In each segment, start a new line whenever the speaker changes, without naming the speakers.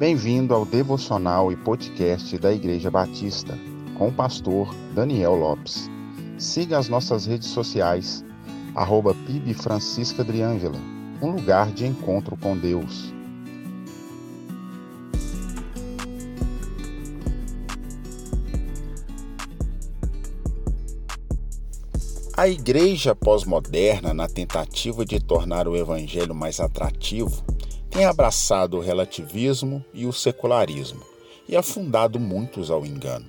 Bem-vindo ao devocional e podcast da Igreja Batista, com o pastor Daniel Lopes. Siga as nossas redes sociais, arroba PIB Francisca um lugar de encontro com Deus. A igreja pós-moderna, na tentativa de tornar o evangelho mais atrativo, tem abraçado o relativismo e o secularismo e afundado muitos ao engano.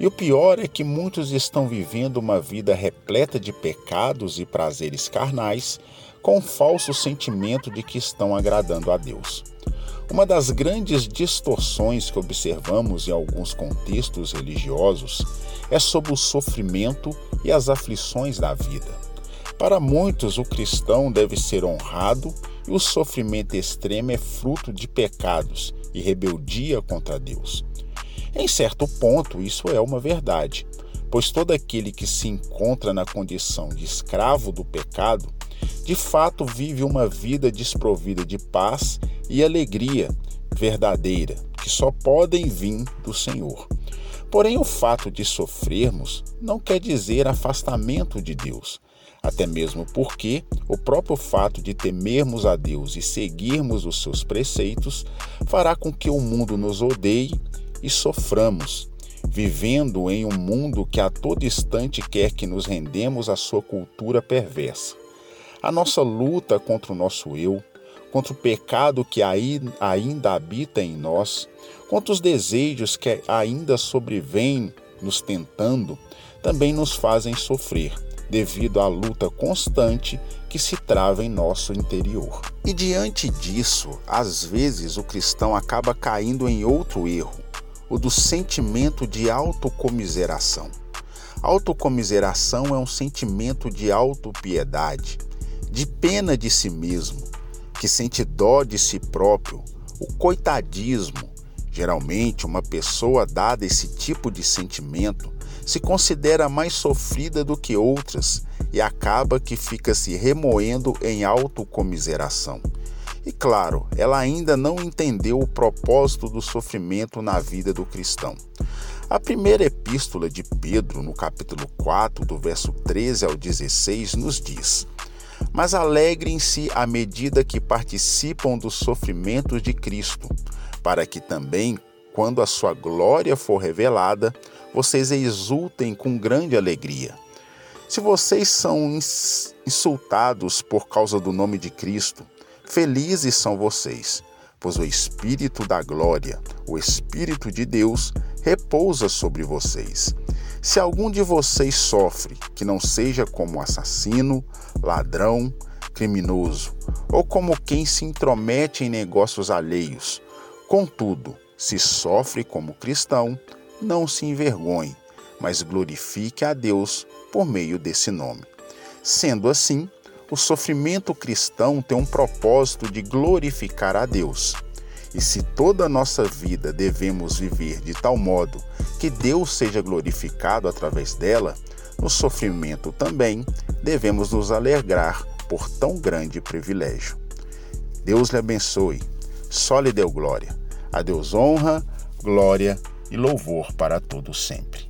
E o pior é que muitos estão vivendo uma vida repleta de pecados e prazeres carnais, com o falso sentimento de que estão agradando a Deus. Uma das grandes distorções que observamos em alguns contextos religiosos é sobre o sofrimento e as aflições da vida. Para muitos, o cristão deve ser honrado e o sofrimento extremo é fruto de pecados e rebeldia contra Deus. Em certo ponto, isso é uma verdade, pois todo aquele que se encontra na condição de escravo do pecado, de fato vive uma vida desprovida de paz e alegria verdadeira, que só podem vir do Senhor. Porém, o fato de sofrermos não quer dizer afastamento de Deus até mesmo porque o próprio fato de temermos a Deus e seguirmos os seus preceitos fará com que o mundo nos odeie e soframos, vivendo em um mundo que a todo instante quer que nos rendemos à sua cultura perversa. A nossa luta contra o nosso eu, contra o pecado que ainda habita em nós, contra os desejos que ainda sobrevêm nos tentando, também nos fazem sofrer devido à luta constante que se trava em nosso interior. E diante disso, às vezes o cristão acaba caindo em outro erro, o do sentimento de autocomiseração. Autocomiseração é um sentimento de autopiedade, de pena de si mesmo, que sente dó de si próprio, o coitadismo. Geralmente, uma pessoa dada esse tipo de sentimento se considera mais sofrida do que outras e acaba que fica se remoendo em autocomiseração. E claro, ela ainda não entendeu o propósito do sofrimento na vida do cristão. A primeira epístola de Pedro, no capítulo 4, do verso 13 ao 16, nos diz: Mas alegrem-se à medida que participam dos sofrimentos de Cristo, para que também, quando a sua glória for revelada, vocês exultem com grande alegria. Se vocês são insultados por causa do nome de Cristo, felizes são vocês, pois o Espírito da glória, o Espírito de Deus, repousa sobre vocês. Se algum de vocês sofre, que não seja como assassino, ladrão, criminoso, ou como quem se intromete em negócios alheios. Contudo, se sofre como cristão, não se envergonhe, mas glorifique a Deus por meio desse nome. Sendo assim, o sofrimento cristão tem um propósito de glorificar a Deus. E se toda a nossa vida devemos viver de tal modo que Deus seja glorificado através dela, no sofrimento também devemos nos alegrar por tão grande privilégio. Deus lhe abençoe, só lhe deu glória. A Deus honra, glória e louvor para todo sempre.